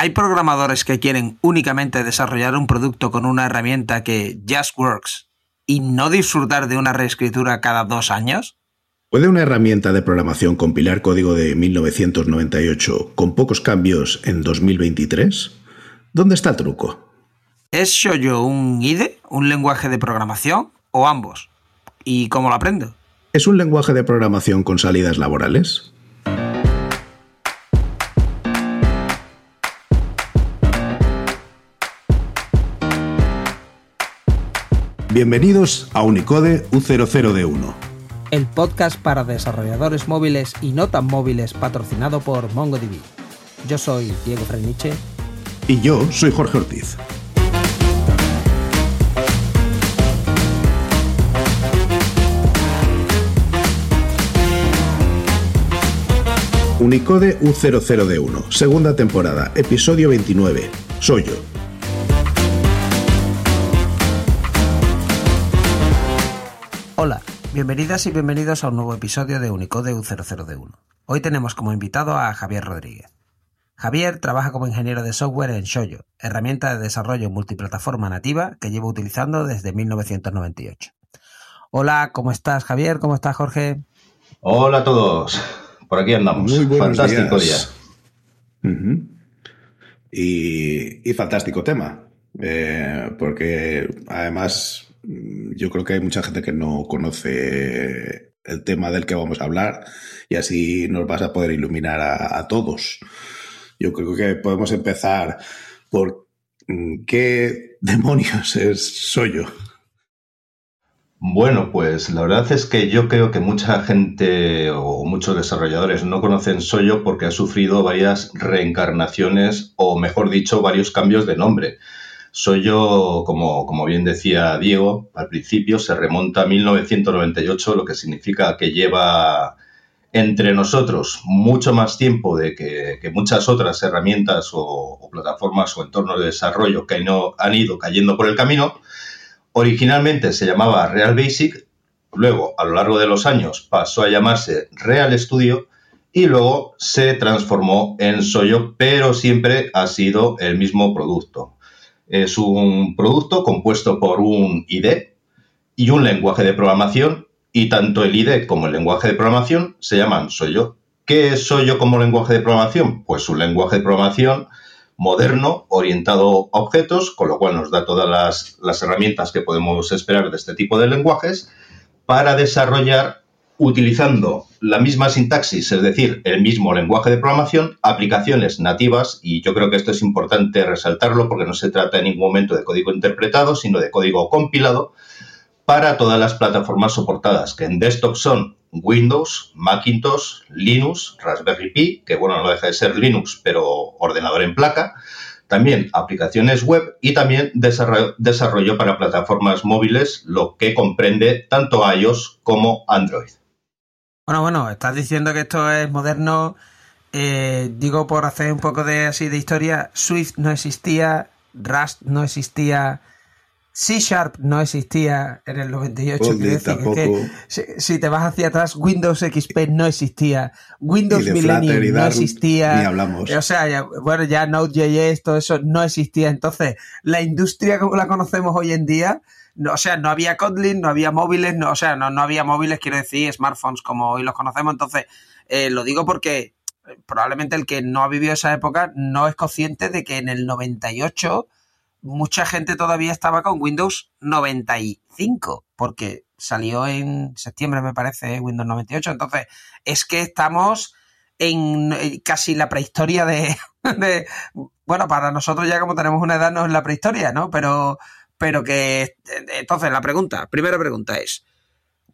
¿Hay programadores que quieren únicamente desarrollar un producto con una herramienta que just works y no disfrutar de una reescritura cada dos años? ¿Puede una herramienta de programación compilar código de 1998 con pocos cambios en 2023? ¿Dónde está el truco? ¿Es Shoyo un IDE, un lenguaje de programación o ambos? ¿Y cómo lo aprendo? ¿Es un lenguaje de programación con salidas laborales? Bienvenidos a Unicode U00D1. El podcast para desarrolladores móviles y no tan móviles patrocinado por MongoDB. Yo soy Diego Freniche. Y yo soy Jorge Ortiz. Unicode U00D1, segunda temporada, episodio 29. Soy yo, Hola, bienvenidas y bienvenidos a un nuevo episodio de Unicode U00D1. Hoy tenemos como invitado a Javier Rodríguez. Javier trabaja como ingeniero de software en Shoyo, herramienta de desarrollo multiplataforma nativa que lleva utilizando desde 1998. Hola, ¿cómo estás Javier? ¿Cómo estás Jorge? Hola a todos, por aquí andamos. Muy fantástico día. y, fantástico tema, eh, porque además yo creo que hay mucha gente que no conoce el tema del que vamos a hablar y así nos vas a poder iluminar a, todos. Yo creo que podemos empezar por mm, qué demonios es soy. Bueno, pues la verdad es que yo creo que mucha gente o muchos desarrolladores no conocen Soyo porque ha sufrido varias reencarnaciones o, mejor dicho, varios cambios de nombre. Soy yo, como, como bien decía Diego al principio, se remonta a 1998, lo que significa que lleva entre nosotros mucho más tiempo de que, muchas otras herramientas o, plataformas o entornos de desarrollo que no, han ido cayendo por el camino. Originalmente se llamaba Real Basic, luego a lo largo de los años pasó a llamarse Real Studio y luego se transformó en Soyo, pero siempre ha sido el mismo producto. Es un producto compuesto por un IDE y un lenguaje de programación y tanto el IDE como el lenguaje de programación se llaman Soyo. ¿Qué es Soyo como lenguaje de programación? Pues un lenguaje de programación moderno, orientado a objetos, con lo cual nos da todas las, las herramientas que podemos esperar de este tipo de lenguajes para desarrollar utilizando la misma sintaxis, es decir, el mismo lenguaje de programación, aplicaciones nativas, y yo creo que esto es importante resaltarlo porque no se trata en ningún momento de código interpretado, sino de código compilado para todas las plataformas soportadas, que en desktop son Windows, Macintosh, Linux, Raspberry Pi, que bueno, no deja de ser Linux, pero ordenador en placa, también aplicaciones web y también desarrollo para plataformas móviles, lo que comprende tanto iOS como Android. Bueno, bueno, estás diciendo que esto es moderno. Eh, digo, por hacer un poco de así de historia, Swift no existía, Rust no existía, C Sharp no existía en el 98. si, te vas hacia atrás, Windows XP no existía, Windows Millennium no existía. Ni hablamos. O sea, bueno, ya Node.js, todo eso no existía. Entonces, la industria como la conocemos hoy en día o sea, no había Kotlin, no había móviles, no, o sea, no, no había móviles, quiero decir, smartphones como hoy los conocemos. Entonces, eh, lo digo porque eh, probablemente el que no ha vivido esa época no es consciente de que en el 98 mucha gente todavía estaba con Windows 95, porque salió en septiembre, me parece, Windows 98. Entonces, es que estamos en eh, casi la prehistoria de, de, bueno, para nosotros ya como tenemos una edad no es la prehistoria, ¿no? Pero pero que entonces la pregunta, primera pregunta es,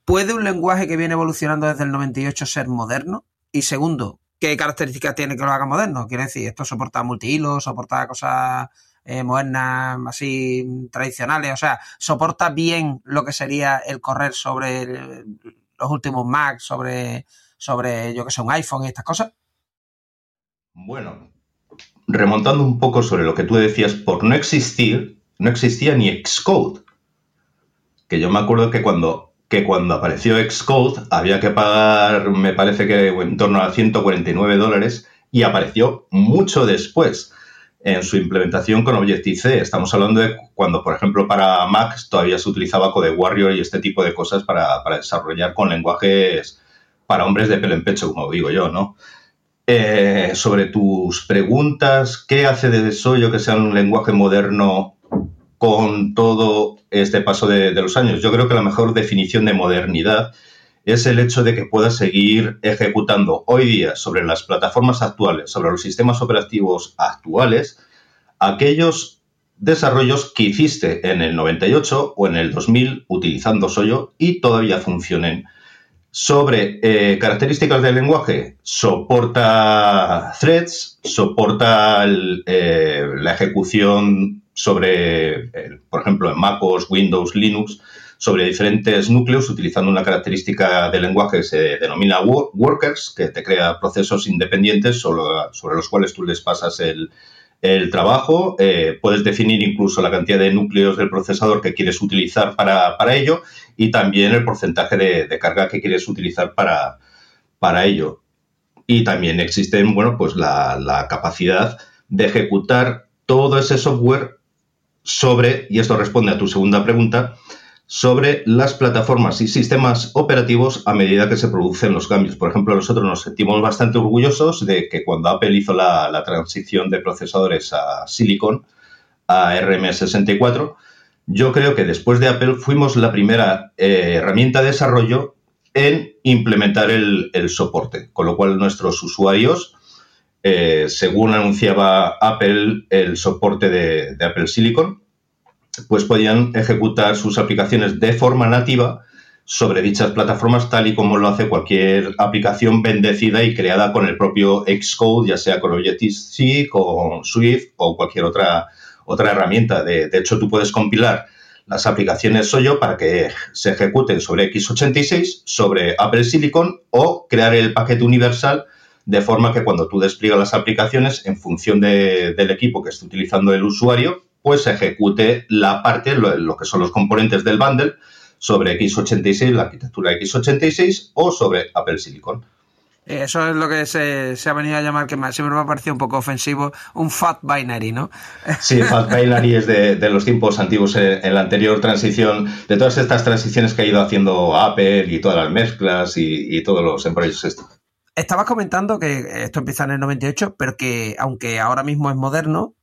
¿puede un lenguaje que viene evolucionando desde el 98 ser moderno? Y segundo, ¿qué características tiene que lo haga moderno? Quiere decir, esto soporta multihilo, soporta cosas eh, modernas, así tradicionales, o sea, soporta bien lo que sería el correr sobre los últimos Mac, sobre, sobre, yo que sé, un iPhone y estas cosas. Bueno, remontando un poco sobre lo que tú decías, por no existir, no existía ni Xcode. Que yo me acuerdo que cuando, que cuando apareció Xcode había que pagar, me parece que en torno a 149 dólares, y apareció mucho después. en su implementación con Objective-C. Estamos hablando de cuando, por ejemplo, para Mac todavía se utilizaba Code Warrior y este tipo de cosas para, desarrollar con lenguajes para hombres de pelo en pecho, como digo yo, ¿no? Eh, sobre tus preguntas, ¿qué hace de Soyo que sea un lenguaje moderno con todo este paso de, los años? Yo creo que la mejor definición de modernidad es el hecho de que puedas seguir ejecutando hoy día sobre las plataformas actuales, sobre los sistemas operativos actuales, aquellos desarrollos que hiciste en el 98 o en el 2000 utilizando Soyo y todavía funcionen. Sobre eh, características del lenguaje, soporta threads, soporta eh, la ejecución sobre, eh, por ejemplo, en MacOS, Windows, Linux, sobre diferentes núcleos utilizando una característica del lenguaje que se denomina workers, que te crea procesos independientes sobre, los cuales tú les pasas el, trabajo. Eh, puedes definir incluso la cantidad de núcleos del procesador que quieres utilizar para, ello y también el porcentaje de, carga que quieres utilizar para, para ello. Y también existe bueno, pues la, la capacidad de ejecutar todo ese software sobre, y esto responde a tu segunda pregunta, sobre las plataformas y sistemas operativos a medida que se producen los cambios. Por ejemplo, nosotros nos sentimos bastante orgullosos de que cuando Apple hizo la, transición de procesadores a Silicon, a RM64, yo creo que después de Apple fuimos la primera eh, herramienta de desarrollo en implementar el, soporte, con lo cual nuestros usuarios, eh, según anunciaba Apple el soporte de Apple Silicon, pues podían ejecutar sus aplicaciones de forma nativa sobre dichas plataformas tal y como lo hace cualquier aplicación bendecida y creada con el propio Xcode, ya sea con Objective-C, con Swift o cualquier otra, otra herramienta. De, hecho, tú puedes compilar las aplicaciones Soyo para que se ejecuten sobre x86, sobre Apple Silicon o crear el paquete universal de forma que cuando tú despliegas las aplicaciones en función del equipo que esté utilizando el usuario, pues ejecute la parte, lo, que son los componentes del bundle, sobre x86, la arquitectura x86 o sobre Apple Silicon. Eso es lo que se, ha venido a llamar, que siempre me ha parecido un poco ofensivo, un fat binary, ¿no? Sí, fat binary es de, los tiempos antiguos, eh, en, la anterior transición, de todas estas transiciones que ha ido haciendo Apple y todas las mezclas y, todos los empresarios estos. Estabas comentando que esto empieza en el 98, pero que aunque ahora mismo es moderno,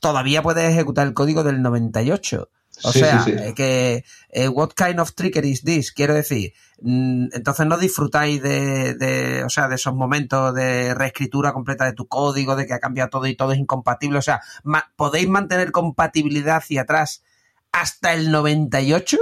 todavía puedes ejecutar el código del 98. O sea, eh, que eh, what kind of trickery is this? Quiero decir, mm, entonces no disfrutáis de, o sea, de esos momentos de reescritura completa de tu código, de que ha cambiado todo y todo es incompatible. O sea, ¿podéis mantener compatibilidad hacia atrás hasta el 98?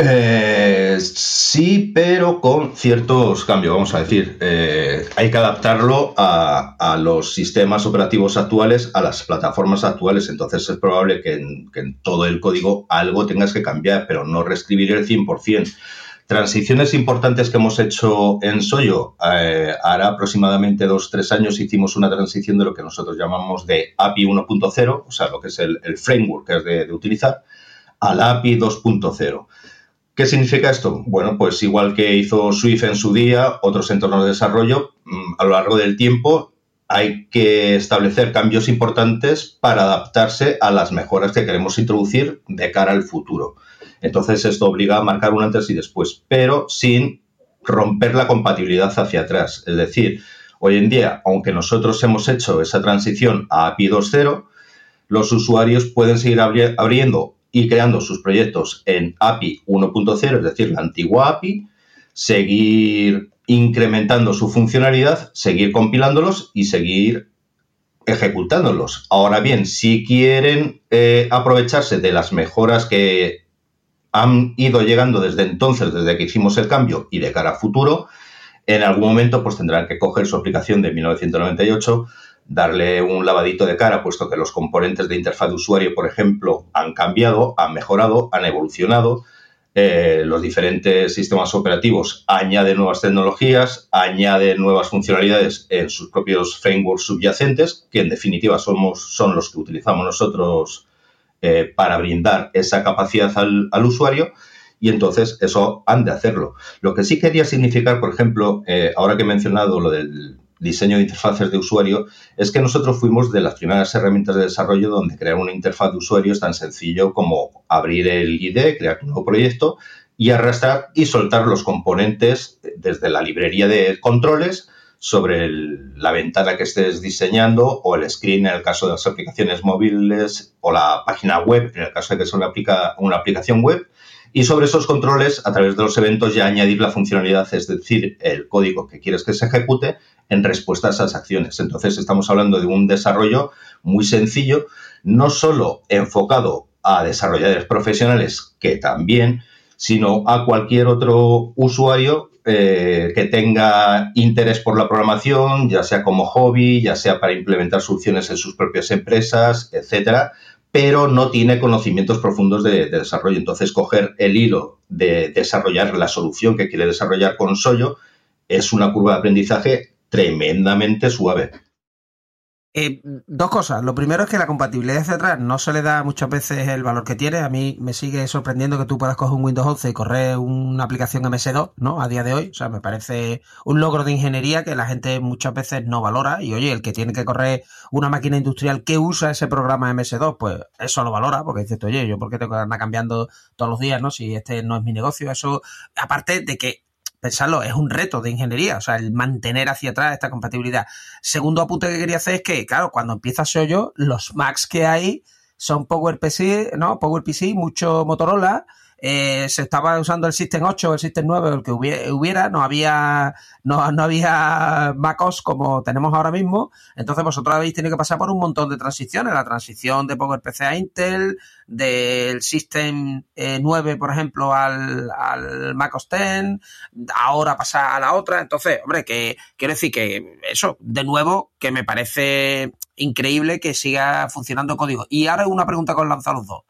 Eh, sí, pero con ciertos cambios, vamos a decir. Eh, hay que adaptarlo a, los sistemas operativos actuales, a las plataformas actuales. Entonces es probable que en, todo el código algo tengas que cambiar, pero no reescribir el 100%. Transiciones importantes que hemos hecho en Soyo. Eh, ahora aproximadamente dos, tres años hicimos una transición de lo que nosotros llamamos de API 1.0, o sea, lo que es el, framework que es de, de utilizar, al API 2.0. ¿Qué significa esto? Bueno, pues igual que hizo Swift en su día, otros entornos de desarrollo, mm, a lo largo del tiempo hay que establecer cambios importantes para adaptarse a las mejoras que queremos introducir de cara al futuro. Entonces esto obliga a marcar un antes y después, pero sin romper la compatibilidad hacia atrás. Es decir, hoy en día, aunque nosotros hemos hecho esa transición a API 2.0, los usuarios pueden seguir abriendo y creando sus proyectos en API 1.0, es decir, la antigua API, seguir incrementando su funcionalidad, seguir compilándolos y seguir ejecutándolos. Ahora bien, si quieren eh, aprovecharse de las mejoras que han ido llegando desde entonces, desde que hicimos el cambio y de cara a futuro, en algún momento pues tendrán que coger su aplicación de 1998, darle un lavadito de cara, puesto que los componentes de interfaz de usuario, por ejemplo, han cambiado, han mejorado, han evolucionado. Eh, los diferentes sistemas operativos añaden nuevas tecnologías, añaden nuevas funcionalidades en sus propios frameworks subyacentes, que en definitiva somos, son los que utilizamos nosotros eh, para brindar esa capacidad al, usuario y entonces eso han de hacerlo. Lo que sí quería significar, por ejemplo, eh, ahora que he mencionado lo del diseño de interfaces de usuario, es que nosotros fuimos de las primeras herramientas de desarrollo donde crear una interfaz de usuario es tan sencillo como abrir el IDE, crear un nuevo proyecto y arrastrar y soltar los componentes desde la librería de controles sobre la ventana que estés diseñando o el screen en el caso de las aplicaciones móviles o la página web en el caso de que sea una, una aplicación web y sobre esos controles, a través de los eventos, ya añadir la funcionalidad, es decir, el código que quieres que se ejecute en respuesta a esas acciones. Entonces, estamos hablando de un desarrollo muy sencillo, no solo enfocado a desarrolladores profesionales, que también, sino a cualquier otro usuario eh, que tenga interés por la programación, ya sea como hobby, ya sea para implementar soluciones en sus propias empresas, etcétera, pero no tiene conocimientos profundos de, desarrollo. Entonces, coger el hilo de desarrollar la solución que quiere desarrollar con Soyo es una curva de aprendizaje tremendamente suave. Eh, dos cosas. Lo primero es que la compatibilidad hacia atrás no se le da muchas veces el valor que tiene. A mí me sigue sorprendiendo que tú puedas coger un Windows 11 y correr una aplicación MS2, ¿no? A día de hoy. O sea, me parece un logro de ingeniería que la gente muchas veces no valora. Y oye, el que tiene que correr una máquina industrial que usa ese programa MS2, pues eso lo valora, porque dices, oye, yo por qué tengo que andar cambiando todos los días, ¿no? Si este no es mi negocio. Eso, aparte de que pensarlo, es un reto de ingeniería, o sea, el mantener hacia atrás esta compatibilidad. Segundo apunte que quería hacer es que, claro, cuando empieza yo, los Macs que hay son PowerPC, ¿no? PowerPC, mucho Motorola, eh, se estaba usando el System 8 o el System 9 el que hubiera, no había, no, había MacOS como tenemos ahora mismo, entonces vosotros habéis tenido que pasar por un montón de transiciones, la transición de PowerPC a Intel, del System 9, eh, por ejemplo, al, al MacOS 10, ahora pasar a la otra, entonces, hombre, que quiero decir que eso, de nuevo, que me parece increíble que siga funcionando código. Y ahora una pregunta que os lanzo a los dos.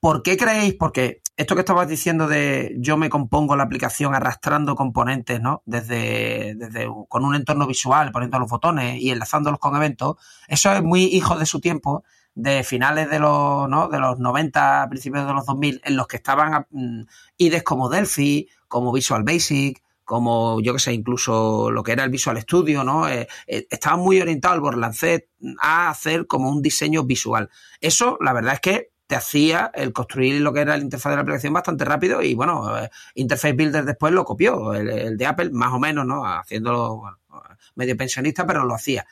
¿Por qué creéis? Porque esto que estabas diciendo de yo me compongo la aplicación arrastrando componentes, ¿no? Desde, desde con un entorno visual, poniendo los botones y enlazándolos con eventos, eso es muy hijo de su tiempo, de finales de los, ¿no? de los 90, principios de los 2000, en los que estaban mm, IDEs como Delphi, como Visual Basic, como yo que sé, incluso lo que era el Visual Studio, ¿no? Eh, eh, muy orientado el Borlancet a hacer como un diseño visual. Eso, la verdad es que te hacía el construir lo que era el interfaz de la aplicación bastante rápido y bueno, eh, Interface Builder después lo copió, el, de Apple más o menos, ¿no? Haciéndolo medio pensionista, pero lo hacía.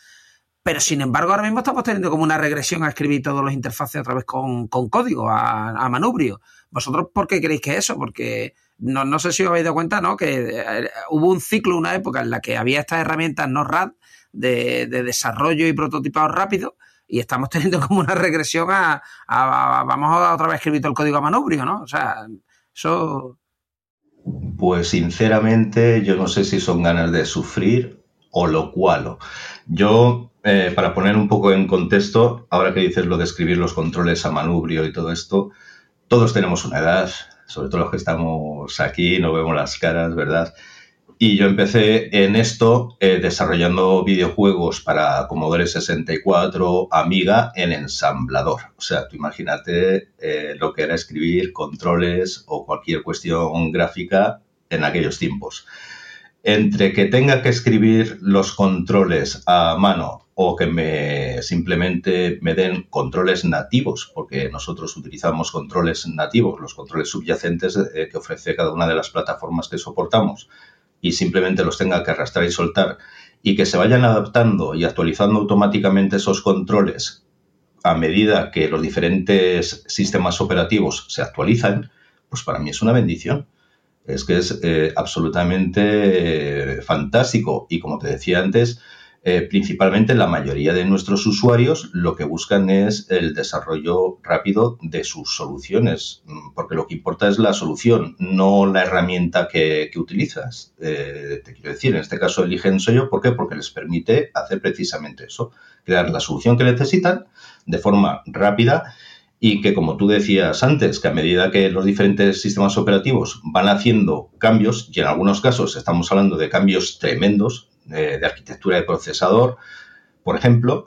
Pero sin embargo, ahora mismo estamos teniendo como una regresión a escribir todos los interfaces otra vez con, código, a, manubrio. ¿Vosotros por qué creéis que es eso? Porque no, no sé si os habéis dado cuenta, ¿no? Que eh, hubo un ciclo, una época en la que había estas herramientas no RAD de, de desarrollo y prototipado rápido y estamos teniendo como una regresión a, vamos a otra vez escribir el código a manubrio, ¿no? O sea, eso... Pues sinceramente yo no sé si son ganas de sufrir o lo cual. Yo, eh, para poner un poco en contexto, ahora que dices lo de escribir los controles a manubrio y todo esto, todos tenemos una edad, sobre todo los que estamos aquí, no vemos las caras, ¿verdad? Y yo empecé en esto eh, desarrollando videojuegos para Commodore 64, Amiga, en ensamblador. O sea, tú imagínate eh, lo que era escribir controles o cualquier cuestión gráfica en aquellos tiempos. Entre que tenga que escribir los controles a mano o que me simplemente me den controles nativos, porque nosotros utilizamos controles nativos, los controles subyacentes eh, que ofrece cada una de las plataformas que soportamos y simplemente los tenga que arrastrar y soltar y que se vayan adaptando y actualizando automáticamente esos controles a medida que los diferentes sistemas operativos se actualizan, pues para mí es una bendición. Es que es eh, absolutamente eh, fantástico. Y como te decía antes, eh, principalmente la mayoría de nuestros usuarios lo que buscan es el desarrollo rápido de sus soluciones, mm, porque lo que importa es la solución, no la herramienta que, utilizas. Eh, te quiero decir, en este caso eligen yo, ¿por qué? Porque les permite hacer precisamente eso, crear la solución que necesitan de forma rápida y que, como tú decías antes, que a medida que los diferentes sistemas operativos van haciendo cambios, y en algunos casos estamos hablando de cambios tremendos, de, arquitectura de procesador, por ejemplo,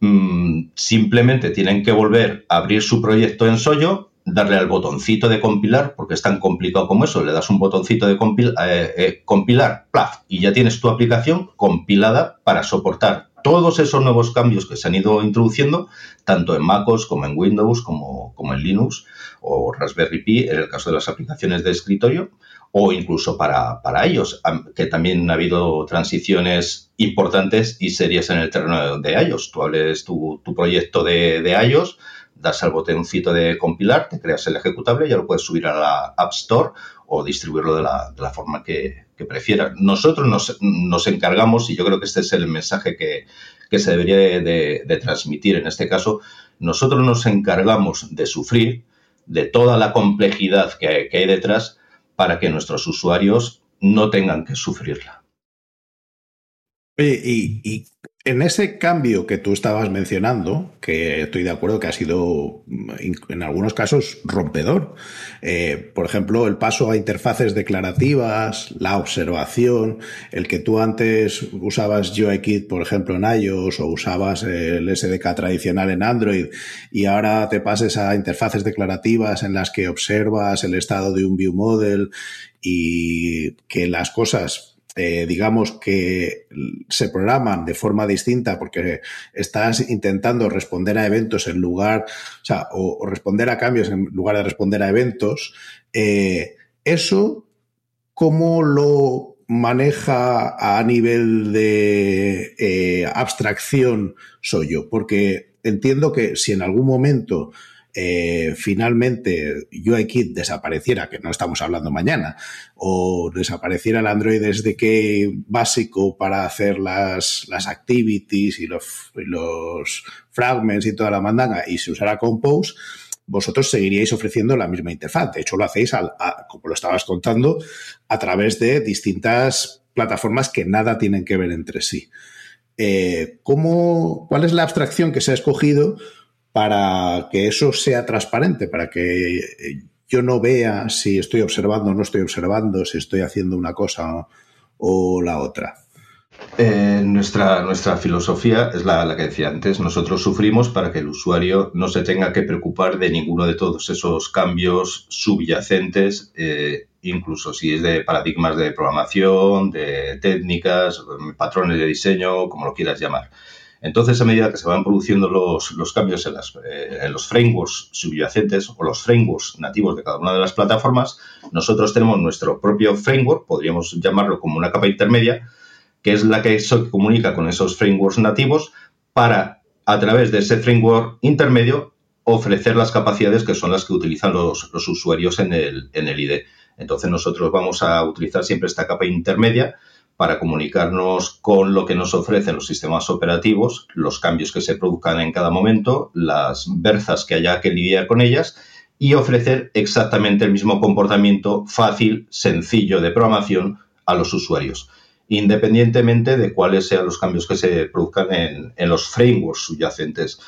mm, simplemente tienen que volver a abrir su proyecto en Soyo darle al botoncito de compilar, porque es tan complicado como eso, le das un botoncito de eh, eh, compilar, plaf, y ya tienes tu aplicación compilada para soportar todos esos nuevos cambios que se han ido introduciendo, tanto en MacOS como en Windows, como, como en Linux o Raspberry Pi, en el caso de las aplicaciones de escritorio, o incluso para, para ellos, que también ha habido transiciones importantes y serias en el terreno de iOS. Tú hables tu, tu proyecto de, de iOS, das al botoncito de compilar, te creas el ejecutable, ya lo puedes subir a la App Store o distribuirlo de la, de la forma que, que prefieras. Nosotros nos, nos, encargamos, y yo creo que este es el mensaje que, que se debería de, de, transmitir en este caso, nosotros nos encargamos de sufrir de toda la complejidad que que hay detrás para que nuestros usuarios no tengan que sufrirla. y, en ese cambio que tú estabas mencionando, que estoy de acuerdo que ha sido en algunos casos rompedor, eh, por ejemplo, el paso a interfaces declarativas, la observación, el que tú antes usabas UIKit, por ejemplo, en iOS o usabas el SDK tradicional en Android y ahora te pases a interfaces declarativas en las que observas el estado de un view model y que las cosas eh, digamos que se programan de forma distinta porque estás intentando responder a eventos en lugar, o sea, o, responder a cambios en lugar de responder a eventos, eh, eso, ¿cómo lo maneja a nivel de eh, abstracción soy yo? Porque entiendo que si en algún momento eh, finalmente UIKit desapareciera, que no estamos hablando mañana, o desapareciera el Android SDK básico para hacer las, las activities y los, los fragments y toda la mandanga y se usara Compose, vosotros seguiríais ofreciendo la misma interfaz. De hecho, lo hacéis, al, a, como lo estabas contando, a través de distintas plataformas que nada tienen que ver entre sí. Eh, ¿cómo, ¿Cuál es la abstracción que se ha escogido para que eso sea transparente, para que eh, yo no vea si estoy observando o no estoy observando, si estoy haciendo una cosa o la otra. Eh, nuestra, nuestra filosofía es la, que decía antes. Nosotros sufrimos para que el usuario no se tenga que preocupar de ninguno de todos esos cambios subyacentes, eh, incluso si es de paradigmas de programación, de técnicas, patrones de diseño, como lo quieras llamar. Entonces, a medida que se van produciendo los, cambios en, las, eh, en, los frameworks subyacentes o los frameworks nativos de cada una de las plataformas, nosotros tenemos nuestro propio framework, podríamos llamarlo como una capa intermedia, que es la que se comunica con esos frameworks nativos para, a través de ese framework intermedio, ofrecer las capacidades que son las que utilizan los, los usuarios en el, en el IDE. Entonces, nosotros vamos a utilizar siempre esta capa intermedia para comunicarnos con lo que nos ofrecen los sistemas operativos, los cambios que se produzcan en cada momento, las berzas que haya que lidiar con ellas y ofrecer exactamente el mismo comportamiento fácil, sencillo de programación a los usuarios, independientemente de cuáles sean los cambios que se produzcan en, en los frameworks subyacentes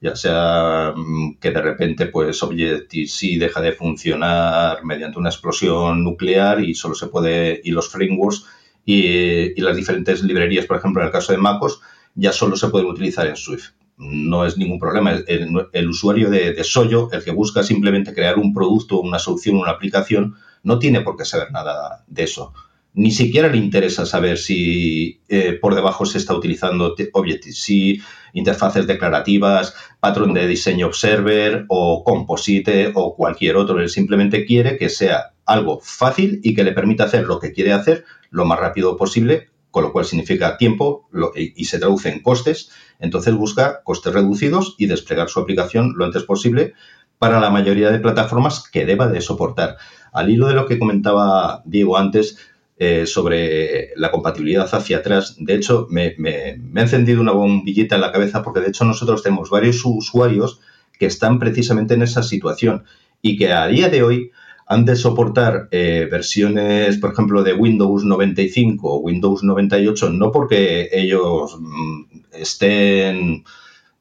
ya sea mm, que de repente pues Objective-C deja de funcionar mediante una explosión nuclear y solo se puede y los frameworks y, las diferentes librerías, por ejemplo, en el caso de MacOS, ya solo se pueden utilizar en Swift. No es ningún problema. El usuario de, de, Soyo, el que busca simplemente crear un producto, una solución, una aplicación, no tiene por qué saber nada de eso. Ni siquiera le interesa saber si eh, por debajo se está utilizando Objective-C, interfaces declarativas, patrón de diseño Observer o Composite o cualquier otro. Él simplemente quiere que sea algo fácil y que le permita hacer lo que quiere hacer lo más rápido posible, con lo cual significa tiempo y, se traduce en costes. Entonces busca costes reducidos y desplegar su aplicación lo antes posible para la mayoría de plataformas que deba de soportar. Al hilo de lo que comentaba Diego antes eh, sobre la compatibilidad hacia atrás, de hecho me, me, me ha encendido una bombillita en la cabeza porque de hecho nosotros tenemos varios usuarios que están precisamente en esa situación y que a día de hoy han de soportar eh, versiones, por ejemplo, de Windows 95 o Windows 98, no porque ellos mm, estén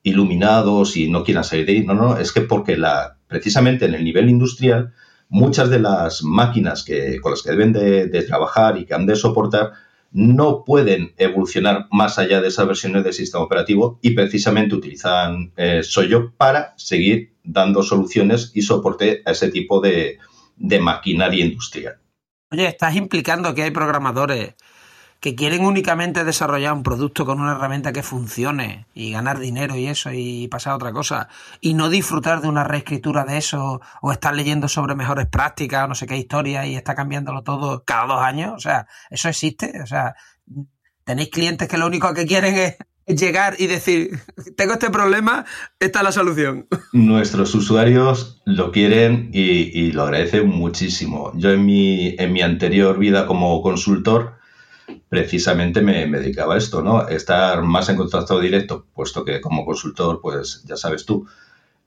iluminados y no quieran salir de ahí, no, no, es que porque la, precisamente en el nivel industrial, muchas de las máquinas que, con las que deben de, de trabajar y que han de soportar no pueden evolucionar más allá de esas versiones del sistema operativo y precisamente utilizan eh, Soyo para seguir dando soluciones y soporte a ese tipo de, de maquinaria industrial. Oye, estás implicando que hay programadores que quieren únicamente desarrollar un producto con una herramienta que funcione y ganar dinero y eso y pasar a otra cosa y no disfrutar de una reescritura de eso o estar leyendo sobre mejores prácticas o no sé qué historia y está cambiándolo todo cada dos años. O sea, eso existe. O sea, tenéis clientes que lo único que quieren es llegar y decir, tengo este problema, esta es la solución. Nuestros usuarios lo quieren y, lo agradecen muchísimo. Yo en mi, en mi anterior vida como consultor, precisamente me, dedicaba a esto, ¿no? Estar más en contacto directo, puesto que como consultor, pues ya sabes tú,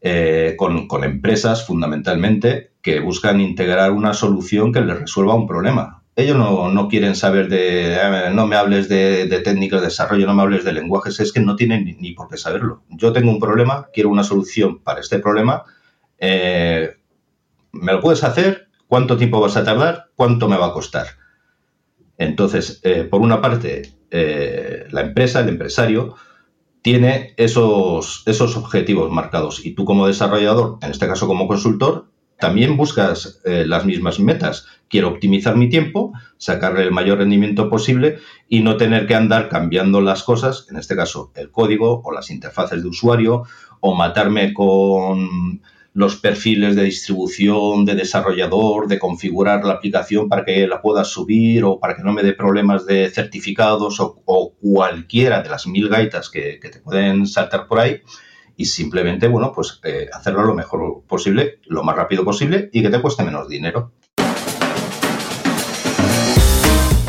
eh, con, empresas fundamentalmente que buscan integrar una solución que les resuelva un problema. Ellos no, quieren saber de, eh, no me hables de, técnicas de desarrollo, no me hables de lenguajes, es que no tienen ni, por qué saberlo. Yo tengo un problema, quiero una solución para este problema, eh, ¿me lo puedes hacer? ¿Cuánto tiempo vas a tardar? ¿Cuánto me va a costar? Entonces, eh, por una parte, la empresa, el empresario, tiene esos, esos objetivos marcados y tú como desarrollador, en este caso como consultor, también buscas eh, las mismas metas. Quiero optimizar mi tiempo, sacarle el mayor rendimiento posible y no tener que andar cambiando las cosas, en este caso el código o las interfaces de usuario, o matarme con los perfiles de distribución, de desarrollador, de configurar la aplicación para que la pueda subir o para que no me dé problemas de certificados o, cualquiera de las mil gaitas que, te pueden saltar por ahí y simplemente, bueno, pues eh, hacerlo lo mejor posible, lo más rápido posible y que te cueste menos dinero.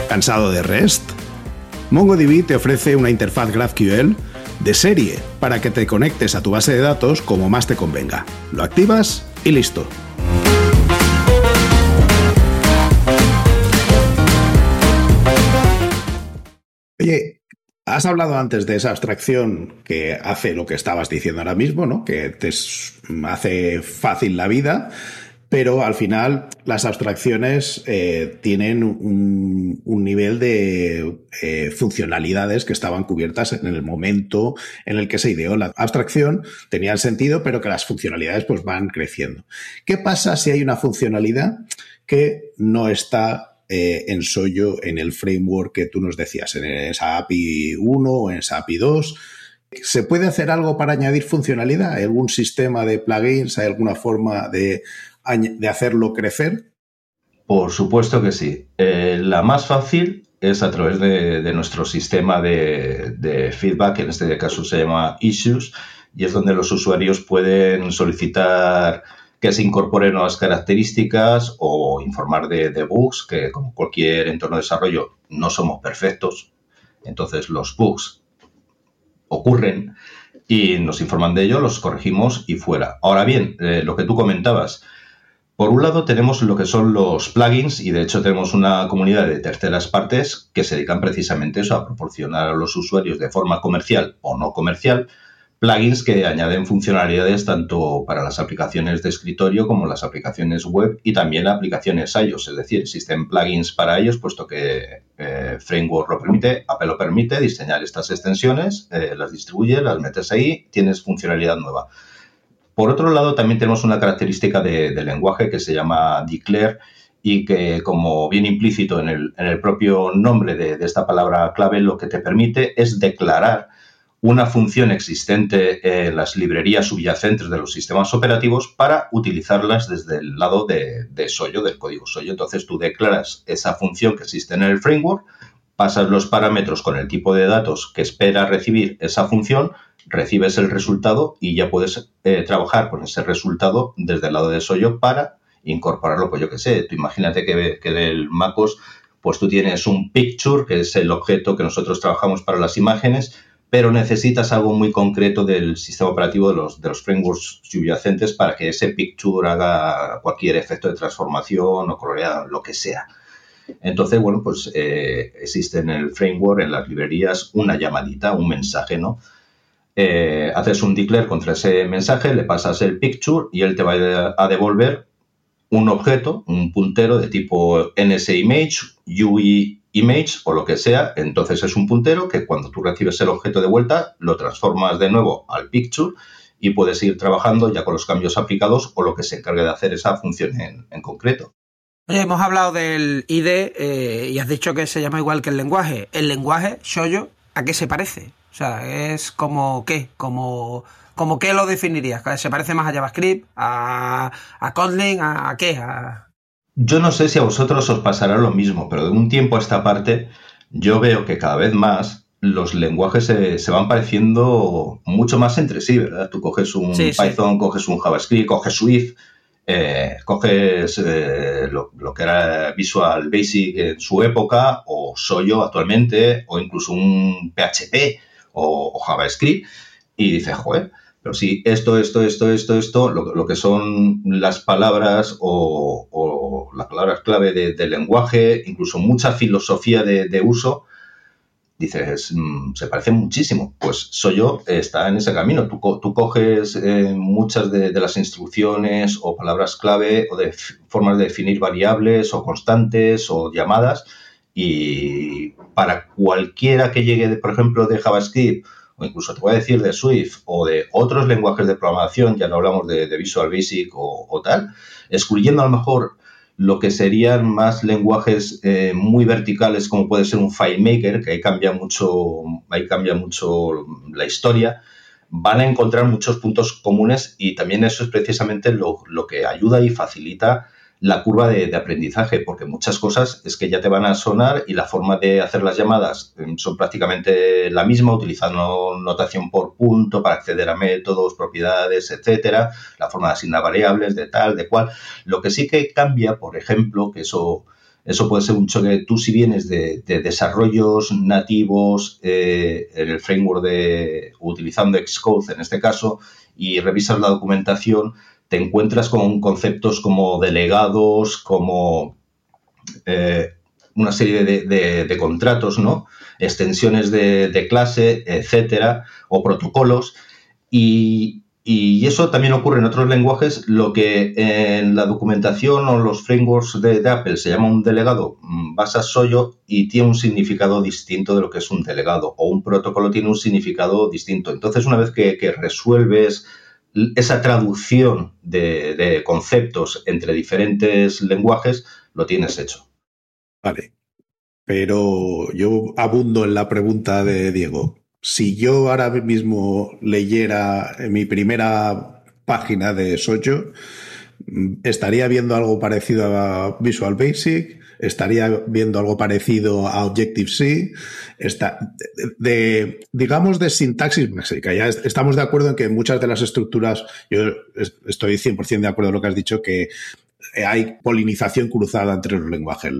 ¿Cansado de REST? MongoDB te ofrece una interfaz GraphQL de serie para que te conectes a tu base de datos como más te convenga. Lo activas y listo. Has hablado antes de esa abstracción que hace lo que estabas diciendo ahora mismo, ¿no? Que te hace fácil la vida pero al final las abstracciones eh, tienen un, nivel de eh, funcionalidades que estaban cubiertas en el momento en el que se ideó la abstracción, tenían sentido, pero que las funcionalidades pues van creciendo. ¿Qué pasa si hay una funcionalidad que no está eh, en Soyo en el framework que tú nos decías, en esa API 1 o en esa API 2? ¿Se puede hacer algo para añadir funcionalidad? ¿Hay algún sistema de plugins? ¿Hay alguna forma de de hacerlo crecer? Por supuesto que sí. Eh, la más fácil es a través de, nuestro sistema de, feedback, en este caso se llama Issues, y es donde los usuarios pueden solicitar que se incorporen nuevas características o informar de, bugs, que como cualquier entorno de desarrollo no somos perfectos, entonces los bugs ocurren y nos informan de ello, los corregimos y fuera. Ahora bien, eh, lo que tú comentabas, por un lado tenemos lo que son los plugins y de hecho tenemos una comunidad de terceras partes que se dedican precisamente eso, a proporcionar a los usuarios de forma comercial o no comercial plugins que añaden funcionalidades tanto para las aplicaciones de escritorio como las aplicaciones web y también aplicaciones iOS, es decir, existen plugins para ellos puesto que eh, Framework lo permite, Apple lo permite, diseñar estas extensiones, eh, las distribuye, las metes ahí, tienes funcionalidad nueva. Por otro lado, también tenemos una característica de, lenguaje que se llama declare y que, como bien implícito en el, propio nombre de, esta palabra clave, lo que te permite es declarar una función existente en las librerías subyacentes de los sistemas operativos para utilizarlas desde el lado de, Soyo, del código Soyo. Entonces tú declaras esa función que existe en el framework, pasas los parámetros con el tipo de datos que espera recibir esa función, recibes el resultado y ya puedes eh, trabajar con ese resultado desde el lado de Soyo para incorporarlo, pues yo qué sé, tú imagínate que, que del MacOS, pues tú tienes un picture, que es el objeto que nosotros trabajamos para las imágenes, pero necesitas algo muy concreto del sistema operativo de los, de los frameworks subyacentes para que ese picture haga cualquier efecto de transformación o coloreado, lo que sea. Entonces, bueno, pues eh, existe en el framework, en las librerías, una llamadita, un mensaje, ¿no? Eh, haces un declare contra ese mensaje, le pasas el picture y él te va a devolver un objeto, un puntero de tipo NSImage, UI image o lo que sea, entonces es un puntero que cuando tú recibes el objeto de vuelta lo transformas de nuevo al picture y puedes ir trabajando ya con los cambios aplicados o lo que se encargue de hacer esa función en, concreto. Oye, hemos hablado del ID eh, y has dicho que se llama igual que el lenguaje. El lenguaje, Shoyo, ¿a qué se parece? O sea, es como qué, como, como qué lo definirías. ¿Se parece más a JavaScript, a, a Kotlin, a, qué? Yo no sé si a vosotros os pasará lo mismo, pero de un tiempo a esta parte yo veo que cada vez más los lenguajes se, van pareciendo mucho más entre sí, ¿verdad? Tú coges un Python, coges un JavaScript, coges Swift, eh, coges eh, lo, que era Visual Basic en su época, o Soyo actualmente, o incluso un PHP o, JavaScript, y dices, joder, pero si esto, esto, esto, esto, esto, lo, que son las palabras o, las palabras clave del lenguaje, incluso mucha filosofía de, uso, dices, mm, se parece muchísimo. Pues soy yo, está en ese camino. Tú, tú coges eh, muchas de, las instrucciones o palabras clave o de formas de definir variables o constantes o llamadas y para cualquiera que llegue, por ejemplo, de JavaScript o incluso te voy a decir de Swift o de otros lenguajes de programación, ya no hablamos de, Visual Basic o, tal, excluyendo a lo mejor lo que serían más lenguajes eh, muy verticales como puede ser un FileMaker, que ahí cambia mucho, ahí cambia mucho la historia, van a encontrar muchos puntos comunes y también eso es precisamente lo, lo que ayuda y facilita la curva de, aprendizaje, porque muchas cosas es que ya te van a sonar y la forma de hacer las llamadas em, son prácticamente la misma, utilizando notación por punto para acceder a métodos, propiedades, etcétera, la forma de asignar variables, de tal, de cual. Lo que sí que cambia, por ejemplo, que eso eso puede ser un choque. Tú si vienes de, desarrollos nativos eh, en el framework de utilizando Xcode en este caso y revisas la documentación, te encuentras con conceptos como delegados, como eh, una serie de, contratos, ¿no? Extensiones de, clase, etcétera, o protocolos. Y, eso también ocurre en otros lenguajes. Lo que en la documentación o los frameworks de, Apple se llama un delegado, mm, vas a Soyo y tiene un significado distinto de lo que es un delegado, o un protocolo tiene un significado distinto. Entonces, una vez que resuelves esa traducción de, conceptos entre diferentes lenguajes lo tienes hecho. Vale. Pero yo abundo en la pregunta de Diego. Si yo ahora mismo leyera mi primera página de Soyo, ¿estaría viendo algo parecido a Visual Basic? Estaría viendo algo parecido a Objective-C, está, de, digamos, de sintaxis básica. Ya estamos de acuerdo en que muchas de las estructuras, yo estoy 100% de acuerdo en lo que has dicho, que hay polinización cruzada entre los lenguajes.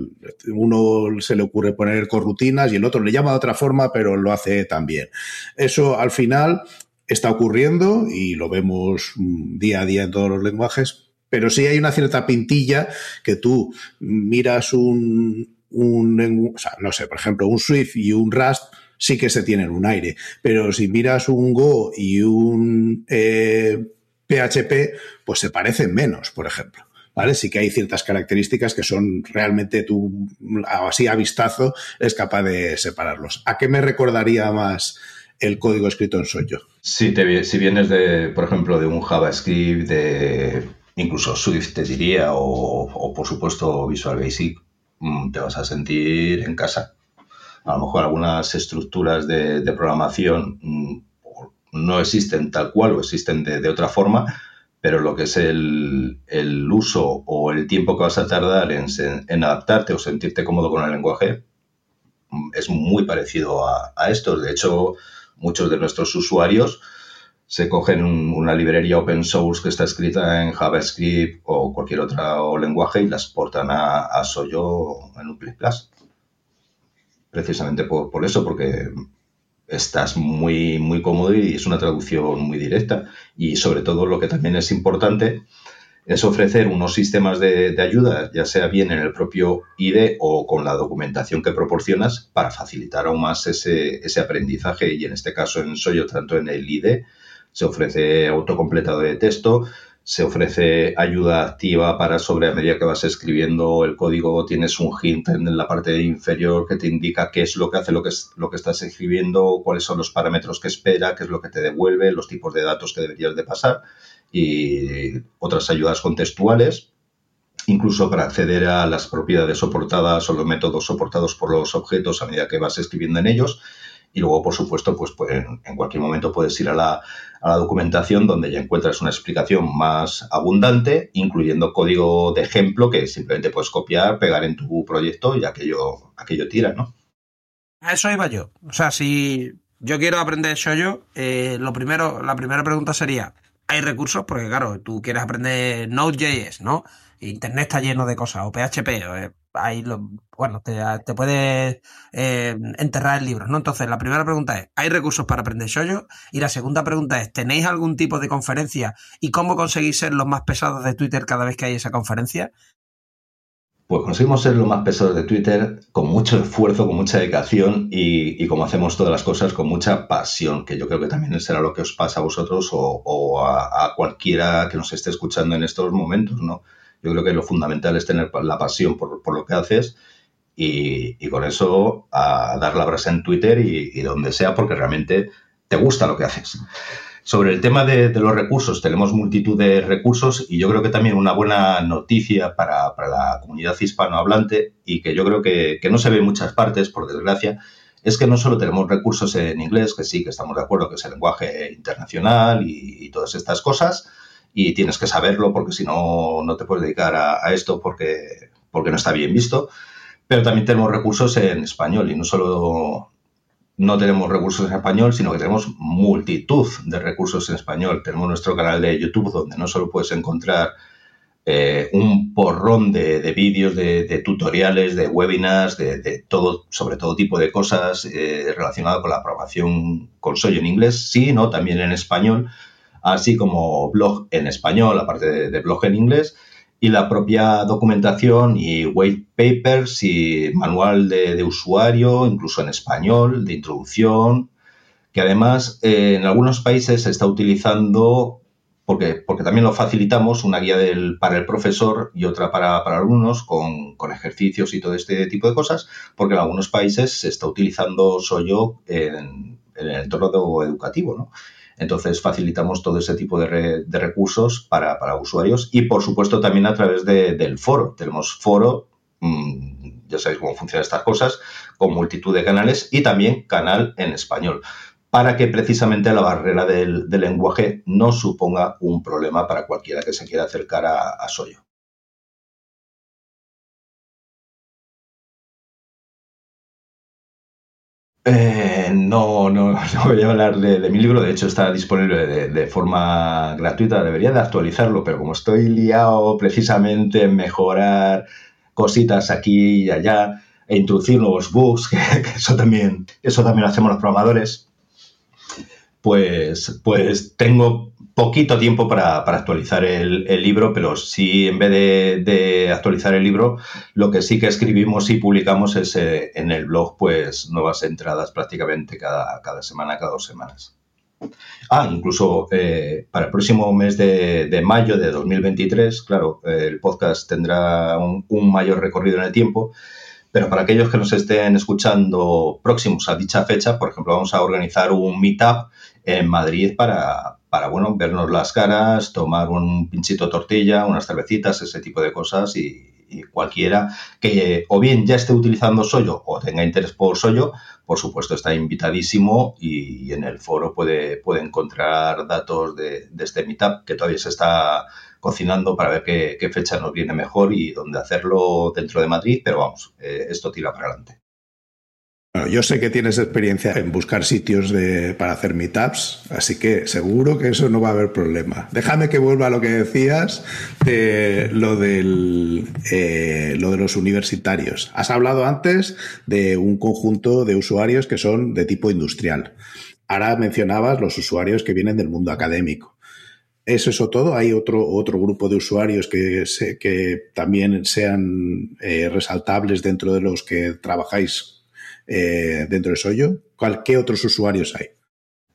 Uno se le ocurre poner corrutinas y el otro le llama de otra forma, pero lo hace también. Eso al final está ocurriendo y lo vemos mm, día a día en todos los lenguajes, pero sí hay una cierta pintilla que tú miras un, o sea, no sé, por ejemplo, un Swift y un Rust sí que se tienen un aire, pero si miras un Go y un PHP, eh, pues se parecen menos, por ejemplo. ¿Vale? Sí que hay ciertas características que son realmente tú, así a vistazo, es capaz de separarlos. ¿A qué me recordaría más el código escrito en Soyo? Si, te, si vienes de, por ejemplo, de un JavaScript, de incluso Swift te diría, o, por supuesto Visual Basic, mm, te vas a sentir en casa. A lo mejor algunas estructuras de, programación mm, no existen tal cual o existen de, otra forma, pero lo que es el, uso o el tiempo que vas a tardar en, en, adaptarte o sentirte cómodo con el lenguaje mm, es muy parecido a, a esto. De hecho, muchos de nuestros usuarios se cogen una librería open source que está escrita en JavaScript o cualquier otro lenguaje y la exportan a, a Soyo en un. Precisamente por, eso, porque estás muy, muy cómodo y es una traducción muy directa. Y sobre todo lo que también es importante es ofrecer unos sistemas de, ayuda, ya sea bien en el propio IDE o con la documentación que proporcionas para facilitar aún más ese, ese aprendizaje y en este caso en Soyo, tanto en el IDE se ofrece autocompletado de texto, se ofrece ayuda activa para sobre a medida que vas escribiendo el código tienes un hint en la parte inferior que te indica qué es lo que hace lo que, es, lo que estás escribiendo, cuáles son los parámetros que espera, qué es lo que te devuelve, los tipos de datos que deberías de pasar y otras ayudas contextuales, incluso para acceder a las propiedades soportadas o los métodos soportados por los objetos a medida que vas escribiendo en ellos y luego, por supuesto, pues, pues en, cualquier momento puedes ir a la, documentación donde ya encuentras una explicación más abundante, incluyendo código de ejemplo que simplemente puedes copiar, pegar en tu proyecto y aquello, aquello tira, ¿no? A eso iba yo. O sea, si yo quiero aprender Shoyo, eh, lo primero, la primera pregunta sería, ¿hay recursos? Porque claro, tú quieres aprender Node.js, ¿no? Internet está lleno de cosas, o PHP, eh, ahí lo, bueno, te, puedes eh, enterrar en libros, ¿no? Entonces, la primera pregunta es, ¿hay recursos para aprender Shoyo? Y la segunda pregunta es, ¿tenéis algún tipo de conferencia y cómo conseguís ser los más pesados de Twitter cada vez que hay esa conferencia? Pues conseguimos ser los más pesados de Twitter con mucho esfuerzo, con mucha dedicación y, como hacemos todas las cosas con mucha pasión, que yo creo que también será lo que os pasa a vosotros o, a, a, cualquiera que nos esté escuchando en estos momentos, ¿no? Yo creo que lo fundamental es tener la pasión por, lo que haces y, con eso a dar la brasa en Twitter y, donde sea porque realmente te gusta lo que haces. Sobre el tema de, los recursos, tenemos multitud de recursos y yo creo que también una buena noticia para, la comunidad hispanohablante y que yo creo que, no se ve en muchas partes, por desgracia, es que no solo tenemos recursos en inglés, que sí, que estamos de acuerdo que es el lenguaje internacional y todas estas cosas, y tienes que saberlo porque si no, no te puedes dedicar a, esto porque, porque no está bien visto. Pero también tenemos recursos en español y no solo no tenemos recursos en español, sino que tenemos multitud de recursos en español. Tenemos nuestro canal de YouTube donde no solo puedes encontrar eh, un porrón de, vídeos, de, tutoriales, de webinars, de, todo, sobre todo tipo de cosas eh, relacionadas con la programación con Soy en inglés, sino también en español así como blog en español, aparte de, blog en inglés, y la propia documentación y white papers y manual de, usuario, incluso en español, de introducción, que además eh, en algunos países se está utilizando, porque, porque también lo facilitamos, una guía para el profesor y otra para, alumnos con, ejercicios y todo este tipo de cosas, porque en algunos países se está utilizando Soyo en, en el entorno educativo, ¿no? Entonces facilitamos todo ese tipo de, recursos para, usuarios y por supuesto también a través del foro. Tenemos foro, mm, ya sabéis cómo funcionan estas cosas, con multitud de canales y también canal en español para que precisamente la barrera del, lenguaje no suponga un problema para cualquiera que se quiera acercar a, a Soyo. Eh, no, no, no, voy a hablar de, mi libro, de hecho está disponible de, forma gratuita, debería de actualizarlo, pero como estoy liado precisamente en mejorar cositas aquí y allá e introducir nuevos bugs, que, eso, también, eso también lo hacemos los programadores, pues, pues tengo poquito tiempo para, actualizar el, libro, pero sí, en vez de, actualizar el libro, lo que sí que escribimos y publicamos es eh, en el blog, pues nuevas entradas prácticamente cada, cada semana, cada dos semanas. Ah, incluso eh, para el próximo mes de, mayo de 2023, claro, el podcast tendrá un mayor recorrido en el tiempo, pero para aquellos que nos estén escuchando próximos a dicha fecha, por ejemplo, vamos a organizar un meetup en Madrid para, para bueno, vernos las caras, tomar un pinchito tortilla, unas cervecitas, ese tipo de cosas y, cualquiera que o bien ya esté utilizando Soyo o tenga interés por Soyo, por supuesto está invitadísimo y, en el foro puede, puede encontrar datos de, este meetup que todavía se está cocinando para ver qué, fecha nos viene mejor y dónde hacerlo dentro de Madrid, pero vamos, eh, esto tira para adelante. Yo sé que tienes experiencia en buscar sitios para hacer meetups, así que seguro que eso no va a haber problema. Déjame que vuelva a lo que decías de lo, del, eh, lo de los universitarios. Has hablado antes de un conjunto de usuarios que son de tipo industrial. Ahora mencionabas los usuarios que vienen del mundo académico. ¿Es eso todo? ¿Hay otro, otro grupo de usuarios que, que también sean eh, resaltables dentro de los que trabajáis eh, dentro de Soyo? ¿Qué otros usuarios hay?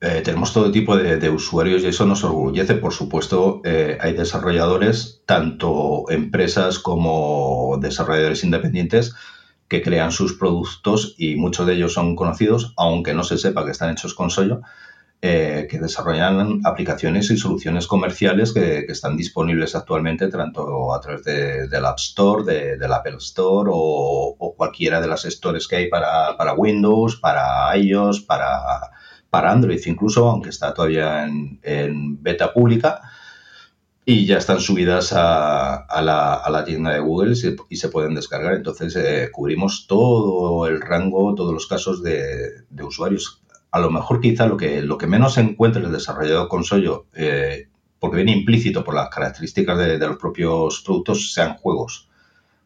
Eh, tenemos todo tipo de, usuarios y eso nos orgullece. Por supuesto, eh, hay desarrolladores, tanto empresas como desarrolladores independientes, que crean sus productos y muchos de ellos son conocidos, aunque no se sepa que están hechos con Soyo, eh, que desarrollan aplicaciones y soluciones comerciales que, están disponibles actualmente tanto a través del App Store, del Apple Store o, cualquiera de las stores que hay para, Windows, para iOS, para, Android incluso, aunque está todavía en, beta pública y ya están subidas a, la, tienda de Google y se, pueden descargar. Entonces eh, cubrimos todo el rango, todos los casos de, de usuarios a lo mejor quizá lo que, lo que menos se encuentra el desarrollador con Soyo, eh, porque viene implícito por las características de, los propios productos, sean juegos.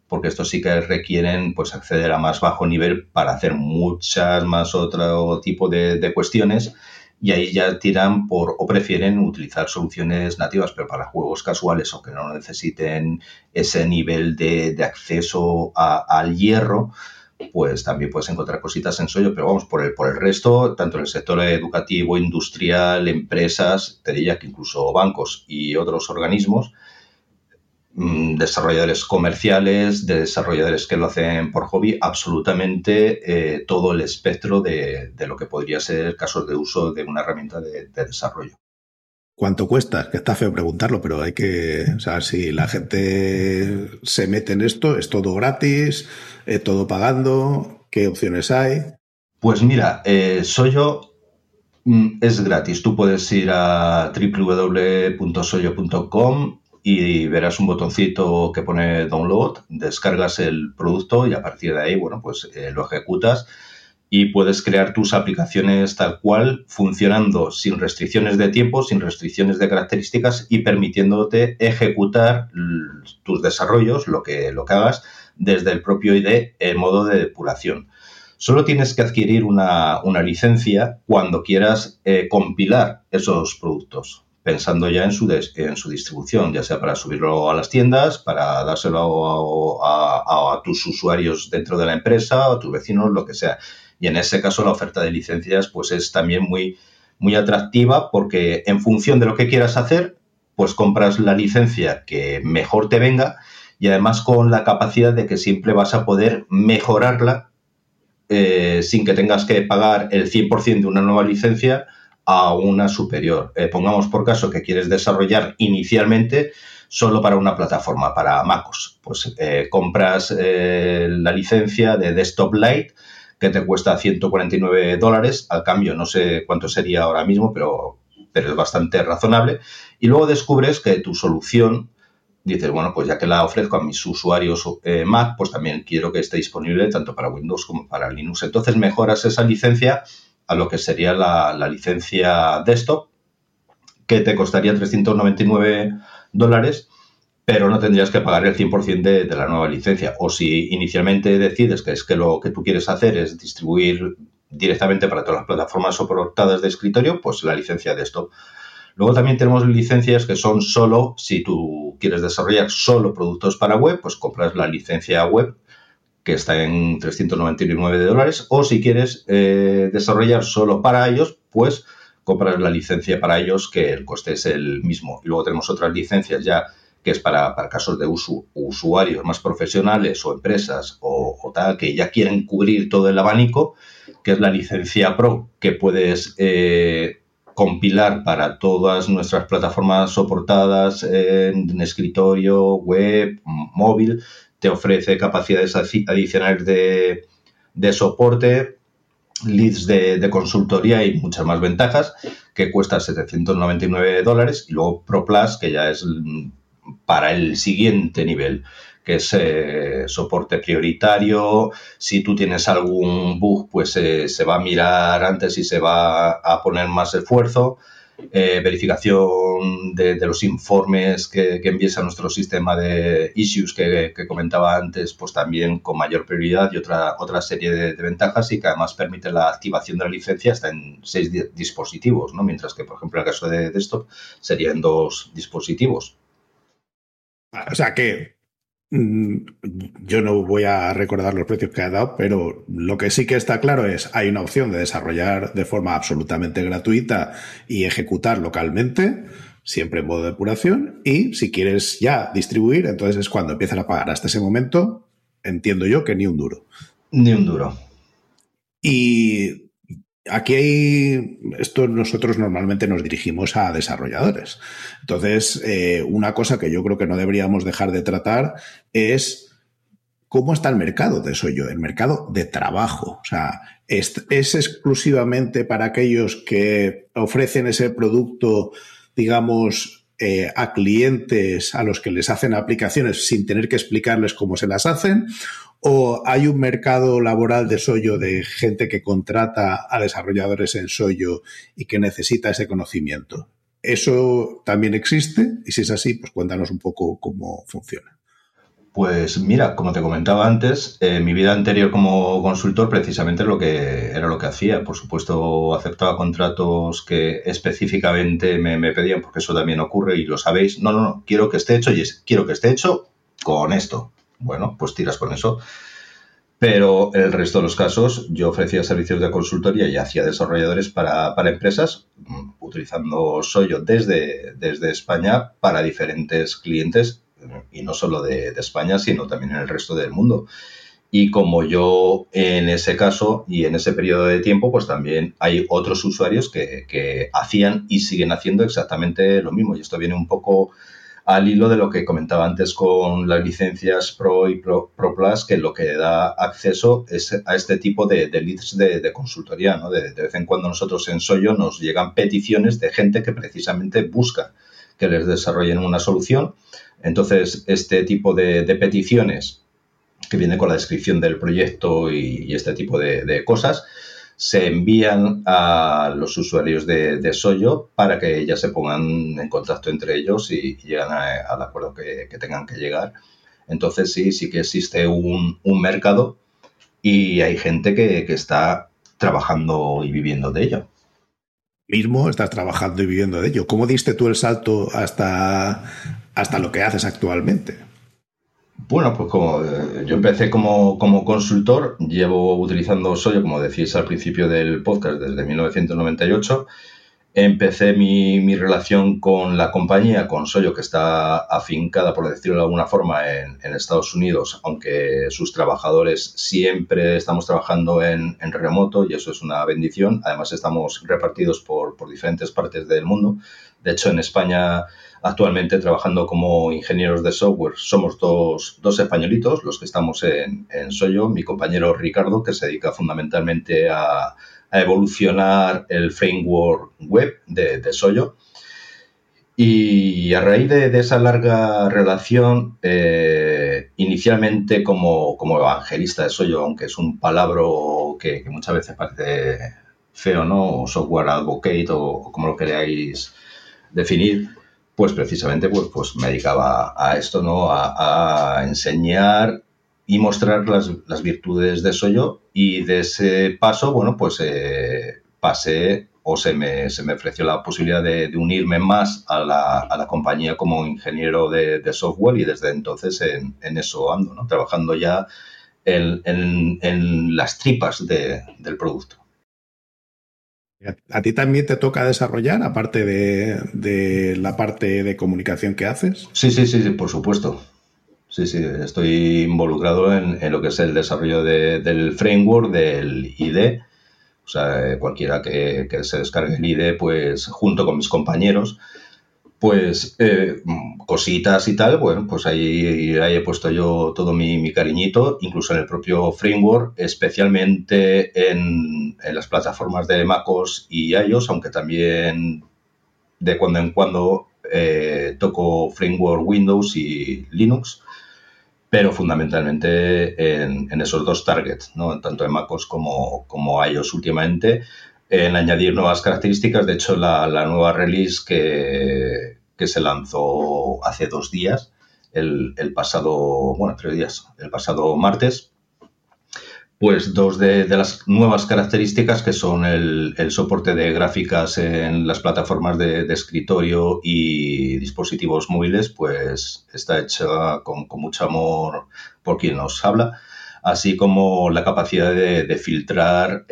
Porque estos sí que requieren pues, acceder a más bajo nivel para hacer muchas más otro tipo de, cuestiones y ahí ya tiran por o prefieren utilizar soluciones nativas, pero para juegos casuales o que no necesiten ese nivel de, acceso al hierro, pues también puedes encontrar cositas en Soyo, pero vamos, por el, por el resto, tanto en el sector educativo, industrial, empresas, te diría que incluso bancos y otros organismos, mm, desarrolladores comerciales, desarrolladores que lo hacen por hobby, absolutamente eh, todo el espectro de, lo que podría ser casos de uso de una herramienta de, de desarrollo. ¿Cuánto cuesta? Que está feo preguntarlo, pero hay que, o sea, si la gente se mete en esto, es todo gratis, es todo pagando, ¿qué opciones hay? Pues mira, eh, Soyo mm, es gratis. Tú puedes ir a www.soyo.com y verás un botoncito que pone download, descargas el producto y a partir de ahí, bueno, pues eh, lo ejecutas y puedes crear tus aplicaciones tal cual, funcionando sin restricciones de tiempo, sin restricciones de características y permitiéndote ejecutar tus desarrollos, lo que, lo que hagas, desde el propio IDE en modo de depuración. Solo tienes que adquirir una, licencia cuando quieras eh, compilar esos productos, pensando ya en su, en su distribución, ya sea para subirlo a las tiendas, para dárselo a, a tus usuarios dentro de la empresa, a tus vecinos, lo que sea y en ese caso la oferta de licencias pues es también muy, muy atractiva porque en función de lo que quieras hacer, pues compras la licencia que mejor te venga y además con la capacidad de que siempre vas a poder mejorarla eh, sin que tengas que pagar el 100% de una nueva licencia a una superior. Eh, pongamos por caso que quieres desarrollar inicialmente solo para una plataforma, para MacOS. Pues eh, compras la licencia de Desktop Lite que te cuesta 149 dólares. Al cambio, no sé cuánto sería ahora mismo, pero, pero es bastante razonable. Y luego descubres que tu solución, dices, bueno, pues ya que la ofrezco a mis usuarios eh, Mac, pues también quiero que esté disponible tanto para Windows como para Linux. Entonces mejoras esa licencia a lo que sería la, la licencia desktop, que te costaría 399 dólares pero no tendrías que pagar el 100% de, de, la nueva licencia. O si inicialmente decides que es que lo que tú quieres hacer es distribuir directamente para todas las plataformas soportadas de escritorio, pues la licencia de esto. Luego también tenemos licencias que son solo, si tú quieres desarrollar solo productos para web, pues compras la licencia web que está en 399 dólares, o si quieres eh, desarrollar solo para ellos, pues compras la licencia para ellos que el coste es el mismo. Y luego tenemos otras licencias ya que es para, casos de usuarios más profesionales o empresas o, tal, que ya quieren cubrir todo el abanico, que es la licencia Pro, que puedes eh, compilar para todas nuestras plataformas soportadas en, escritorio, web, móvil, te ofrece capacidades adicionales de, soporte, leads de, de, consultoría y muchas más ventajas, que cuesta 799 dólares, y luego Pro Plus, que ya es para el siguiente nivel, que es eh, soporte prioritario. Si tú tienes algún bug, pues eh, se va a mirar antes y se va a poner más esfuerzo. Eh, verificación de, los informes que, que envíes a nuestro sistema de issues que, comentaba antes, pues también con mayor prioridad y otra, otra serie de, ventajas y que además permite la activación de la licencia hasta en seis dispositivos, ¿no? mientras que, por ejemplo, en el caso de desktop sería en dos dispositivos. O sea que mm, yo no voy a recordar los precios que ha dado, pero lo que sí que está claro es hay una opción de desarrollar de forma absolutamente gratuita y ejecutar localmente, siempre en modo de depuración, y si quieres ya distribuir, entonces es cuando empiezan a pagar. Hasta ese momento, entiendo yo que ni un duro. Ni un duro. Y aquí hay, esto nosotros normalmente nos dirigimos a desarrolladores. Entonces, eh, una cosa que yo creo que no deberíamos dejar de tratar es cómo está el mercado de eso yo, el mercado de trabajo. O sea, es, es exclusivamente para aquellos que ofrecen ese producto, digamos, eh, a clientes a los que les hacen aplicaciones sin tener que explicarles cómo se las hacen, ¿O hay un mercado laboral de Soyo de gente que contrata a desarrolladores en Soyo y que necesita ese conocimiento? ¿Eso también existe? Y si es así, pues cuéntanos un poco cómo funciona. Pues mira, como te comentaba antes, eh, mi vida anterior como consultor precisamente lo que era lo que hacía. Por supuesto, aceptaba contratos que específicamente me, pedían, porque eso también ocurre y lo sabéis. No, no, no, quiero que esté hecho y es, quiero que esté hecho con esto bueno, pues tiras con eso. Pero el resto de los casos, yo ofrecía servicios de consultoría y hacía desarrolladores para, empresas, mm, utilizando Soyo desde, desde España para diferentes clientes, y no solo de, España, sino también en el resto del mundo. Y como yo en ese caso y en ese periodo de tiempo, pues también hay otros usuarios que, que hacían y siguen haciendo exactamente lo mismo. Y esto viene un poco al hilo de lo que comentaba antes con las licencias Pro y Pro, Plus, que lo que da acceso es a este tipo de, leads de, consultoría. ¿no? De, vez en cuando nosotros en Soyo nos llegan peticiones de gente que precisamente busca que les desarrollen una solución. Entonces, este tipo de, peticiones que viene con la descripción del proyecto y, este tipo de cosas, se envían a los usuarios de, de, Soyo para que ya se pongan en contacto entre ellos y, llegan al acuerdo que, tengan que llegar. Entonces sí, sí que existe un, mercado y hay gente que, está trabajando y viviendo de ello. Mismo estás trabajando y viviendo de ello. ¿Cómo diste tú el salto hasta, hasta lo que haces actualmente? Bueno, pues como eh, yo empecé como, consultor, llevo utilizando Soyo, como decís al principio del podcast, desde 1998. Empecé mi, relación con la compañía, con Soyo, que está afincada, por decirlo de alguna forma, en, Estados Unidos, aunque sus trabajadores siempre estamos trabajando en, remoto y eso es una bendición. Además, estamos repartidos por, por diferentes partes del mundo. De hecho, en España actualmente trabajando como ingenieros de software. Somos dos, dos españolitos los que estamos en, en, Soyo, mi compañero Ricardo, que se dedica fundamentalmente a, evolucionar el framework web de, de Soyo. Y a raíz de, esa larga relación, eh, inicialmente como, como, evangelista de Soyo, aunque es un palabra que, muchas veces parece feo, ¿no? O software advocate o como lo queráis definir, pues precisamente pues, pues me dedicaba a esto, ¿no? A, enseñar y mostrar las, virtudes de Soyo y de ese paso, bueno, pues eh, pasé o se me, se me, ofreció la posibilidad de, unirme más a la, a la, compañía como ingeniero de, software y desde entonces en, en, eso ando, ¿no? Trabajando ya en, en las tripas del producto. ¿A ti también te toca desarrollar, aparte de, la parte de comunicación que haces? Sí, sí, sí, por supuesto. Sí, sí, estoy involucrado en, lo que es el desarrollo del framework, del IDE. O sea, cualquiera que, que, se descargue el IDE, pues junto con mis compañeros, pues eh, cositas y tal, bueno, pues ahí, ahí he puesto yo todo mi, cariñito, incluso en el propio framework, especialmente en, las plataformas de MacOS y iOS, aunque también de cuando en cuando eh, toco framework Windows y Linux, pero fundamentalmente en, esos dos targets, ¿no? tanto en MacOS como, como iOS últimamente, en añadir nuevas características. De hecho, la, nueva release que, se lanzó hace dos días, el, pasado, bueno, tres días, el pasado martes, Pues dos de, las nuevas características que son el, soporte de gráficas en las plataformas de, escritorio y dispositivos móviles, pues está hecha con, mucho amor por quien nos habla, así como la capacidad de, filtrar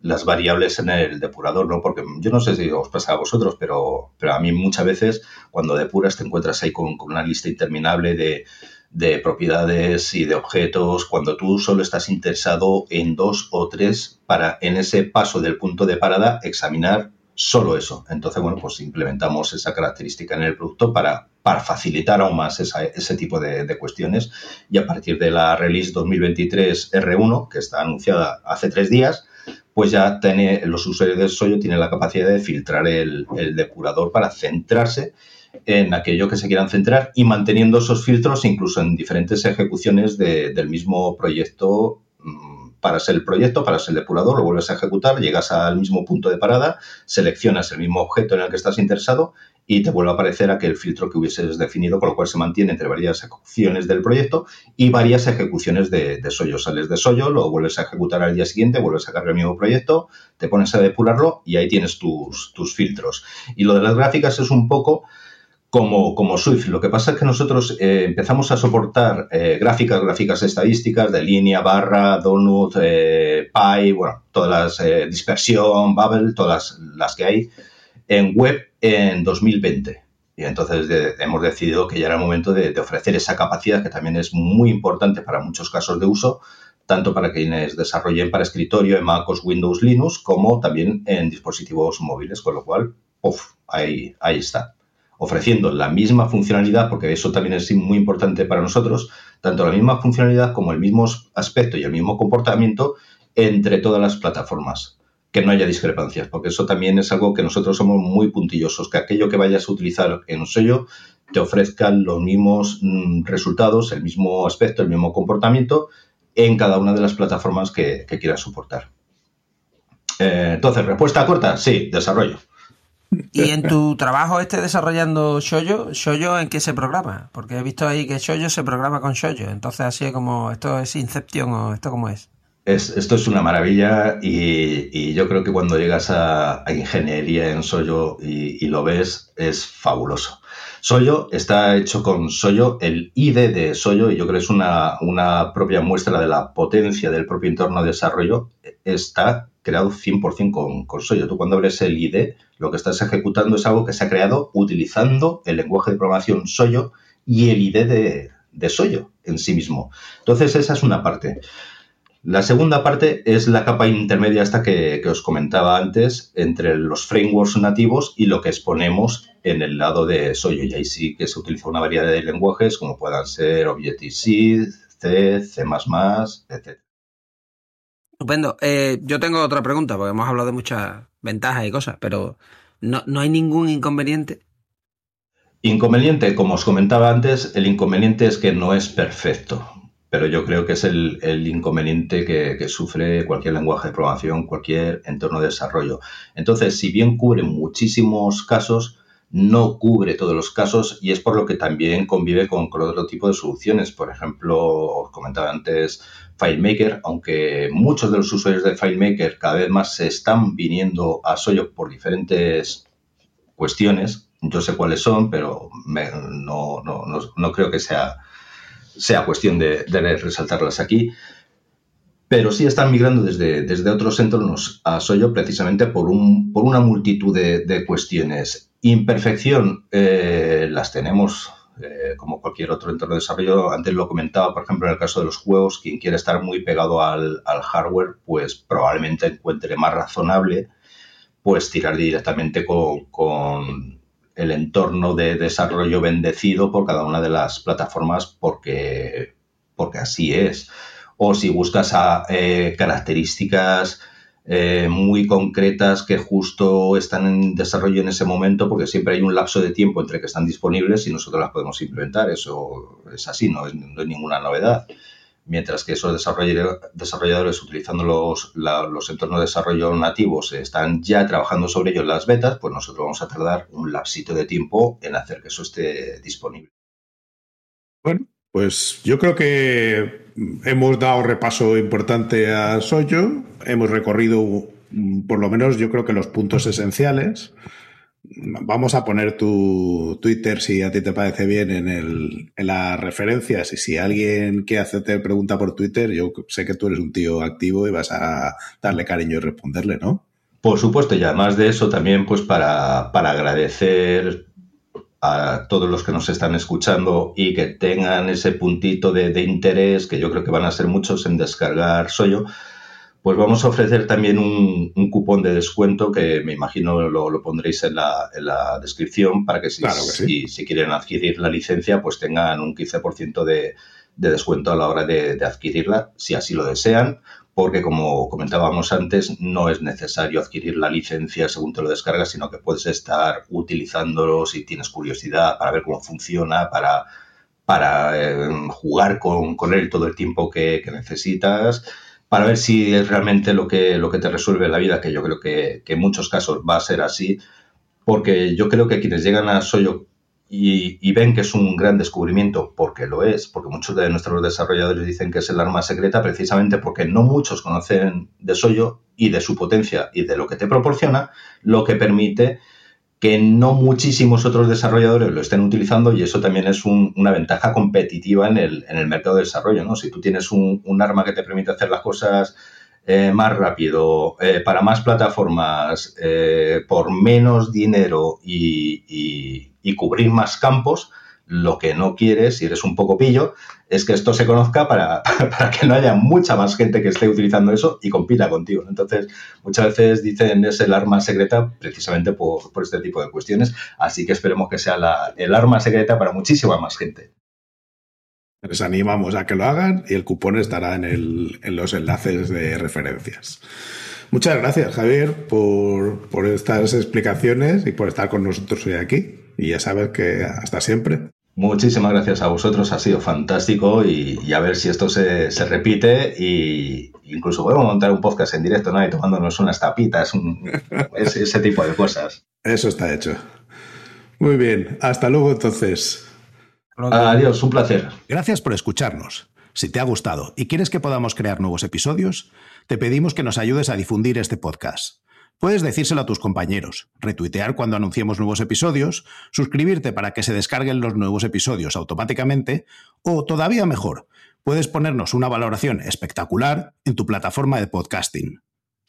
las variables en el depurador, ¿no? Porque yo no sé si os pasa a vosotros, pero, pero a mí muchas veces cuando depuras te encuentras ahí con una lista interminable de de propiedades y de objetos cuando tú solo estás interesado en dos o tres para en ese paso del punto de parada examinar solo eso. Entonces, bueno, pues implementamos esa característica en el producto para, para facilitar aún más ese tipo de, de, cuestiones y a partir de la release 2023 R1, que está anunciada hace tres días, pues ya tiene, los usuarios de Soyo tienen la capacidad de filtrar el, el depurador para centrarse en aquello que se quieran centrar y manteniendo esos filtros incluso en diferentes ejecuciones del mismo proyecto. Mm, para ser el proyecto, para ser el depurador, lo vuelves a ejecutar, llegas al mismo punto de parada, seleccionas el mismo objeto en el que estás interesado y te vuelve a aparecer aquel filtro que hubieses definido, con lo cual se mantiene entre varias ejecuciones del proyecto y varias ejecuciones de, de Soyo. Sales de Soyo, lo vuelves a ejecutar al día siguiente, vuelves a cargar el mismo proyecto, te pones a depurarlo y ahí tienes tus, tus filtros. Y lo de las gráficas es un poco como, Swift. Lo que pasa es que nosotros eh, empezamos a soportar eh, gráficas, gráficas estadísticas de línea, barra, donut, eh, pi, bueno, todas las dispersión, bubble, todas las, que hay en web en 2020. Y entonces hemos decidido que ya era el momento de, ofrecer esa capacidad que también es muy importante para muchos casos de uso, tanto para quienes desarrollen para escritorio en MacOS, Windows, Linux, como también en dispositivos móviles, con lo cual, uf, ahí, ahí está ofreciendo la misma funcionalidad, porque eso también es muy importante para nosotros, tanto la misma funcionalidad como el mismo aspecto y el mismo comportamiento entre todas las plataformas. Que no haya discrepancias, porque eso también es algo que nosotros somos muy puntillosos, que aquello que vayas a utilizar en un sello te ofrezca los mismos mm, resultados, el mismo aspecto, el mismo comportamiento en cada una de las plataformas que, quieras soportar. Eh, entonces, respuesta corta, sí, desarrollo. Y en tu trabajo este desarrollando Shoyo, ¿Shoyo en qué se programa? Porque he visto ahí que Shoyo se programa con Shoyo. Entonces, así como, ¿esto es Inception o esto cómo es? es esto es una maravilla y, yo creo que cuando llegas a, ingeniería en Soyo y, lo ves, es fabuloso. Soyo está hecho con Soyo, el ID de Soyo, y yo creo que es una, una propia muestra de la potencia del propio entorno de desarrollo, está creado 100% con, con Soyo. Tú cuando abres el ID, lo que estás ejecutando es algo que se ha creado utilizando el lenguaje de programación Soyo y el ID de, de en sí mismo. Entonces, esa es una parte. La segunda parte es la capa intermedia esta que, que, os comentaba antes entre los frameworks nativos y lo que exponemos en el lado de Soyo. Y ahí sí que se utiliza una variedad de lenguajes como puedan ser Objective-C, C, C++, etc. Estupendo. Eh, yo tengo otra pregunta, porque hemos hablado de muchas ventajas y cosas, pero ¿no, hay ningún inconveniente? Inconveniente, como os comentaba antes, el inconveniente es que no es perfecto, pero yo creo que es el, inconveniente que, que, sufre cualquier lenguaje de programación, cualquier entorno de desarrollo. Entonces, si bien cubre muchísimos casos, no cubre todos los casos y es por lo que también convive con, otro tipo de soluciones. Por ejemplo, os comentaba antes FileMaker, aunque muchos de los usuarios de FileMaker cada vez más se están viniendo a Soyo por diferentes cuestiones. Yo sé cuáles son, pero no, no, creo que sea, sea cuestión de, resaltarlas aquí pero sí están migrando desde, desde otros entornos a Soyo precisamente por, un, por una multitud de, de cuestiones. Imperfección, eh, las tenemos eh, como cualquier otro entorno de desarrollo. Antes lo comentaba, por ejemplo, en el caso de los juegos, quien quiere estar muy pegado al, hardware, pues probablemente encuentre más razonable pues tirar directamente con, el entorno de desarrollo bendecido por cada una de las plataformas porque, porque así es. O si buscas eh, características eh, muy concretas que justo están en desarrollo en ese momento, porque siempre hay un lapso de tiempo entre que están disponibles y nosotros las podemos implementar. Eso es así, no es, ninguna novedad. Mientras que esos desarrolladores utilizando los, los entornos de desarrollo nativos están ya trabajando sobre ello en las betas, pues nosotros vamos a tardar un lapsito de tiempo en hacer que eso esté disponible. Bueno, Pues yo creo que hemos dado repaso importante a Soyo, hemos recorrido mm, por lo menos yo creo que los puntos esenciales. Vamos a poner tu Twitter si a ti te parece bien en, el, en las referencias y si alguien quiere hacerte pregunta por Twitter, yo sé que tú eres un tío activo y vas a darle cariño y responderle, ¿no? Por supuesto, y además de eso también pues para, para agradecer a todos los que nos están escuchando y que tengan ese puntito de, de interés, que yo creo que van a ser muchos en descargar Soyo, pues vamos a ofrecer también un, un, cupón de descuento que me imagino lo, lo pondréis en la, en la, descripción para que si, claro que sí. si, si, quieren adquirir la licencia, pues tengan un 15% de, de, descuento a la hora de, de, adquirirla, si así lo desean, porque como comentábamos antes, no es necesario adquirir la licencia según te lo descargas, sino que puedes estar utilizándolo si tienes curiosidad para ver cómo funciona, para, para eh, jugar con, con, él todo el tiempo que, que necesitas para ver si es realmente lo que, lo que te resuelve la vida, que yo creo que, que en muchos casos va a ser así, porque yo creo que quienes llegan a Soyo y, y, ven que es un gran descubrimiento, porque lo es, porque muchos de nuestros desarrolladores dicen que es el arma secreta, precisamente porque no muchos conocen de Soyo y de su potencia y de lo que te proporciona, lo que permite que no muchísimos otros desarrolladores lo estén utilizando y eso también es un, una ventaja competitiva en el, en el, mercado de desarrollo. ¿no? Si tú tienes un, un, arma que te permite hacer las cosas eh, más rápido, eh, para más plataformas, eh, por menos dinero y, cubrir más campos, lo que no quieres, si eres un poco pillo, es que esto se conozca para, que no haya mucha más gente que esté utilizando eso y compita contigo. Entonces, muchas veces dicen es el arma secreta precisamente por, este tipo de cuestiones. Así que esperemos que sea el arma secreta para muchísima más gente. Les animamos a que lo hagan y el cupón estará en, el, en los enlaces de referencias. Muchas gracias, Javier, por, por estas explicaciones y por estar con nosotros hoy aquí. Y ya sabes que hasta siempre. Muchísimas gracias a vosotros, ha sido fantástico y, y a ver si esto se, se, repite y incluso podemos montar un podcast en directo, ¿no? Y tomándonos unas tapitas, un, ese, ese tipo de cosas. Eso está hecho. Muy bien, hasta luego entonces. Adiós, un placer. Gracias por escucharnos. Si te ha gustado y quieres que podamos crear nuevos episodios, te pedimos que nos ayudes a difundir este podcast. Puedes decírselo a tus compañeros, retuitear cuando anunciemos nuevos episodios, suscribirte para que se descarguen los nuevos episodios automáticamente o, todavía mejor, puedes ponernos una valoración espectacular en tu plataforma de podcasting.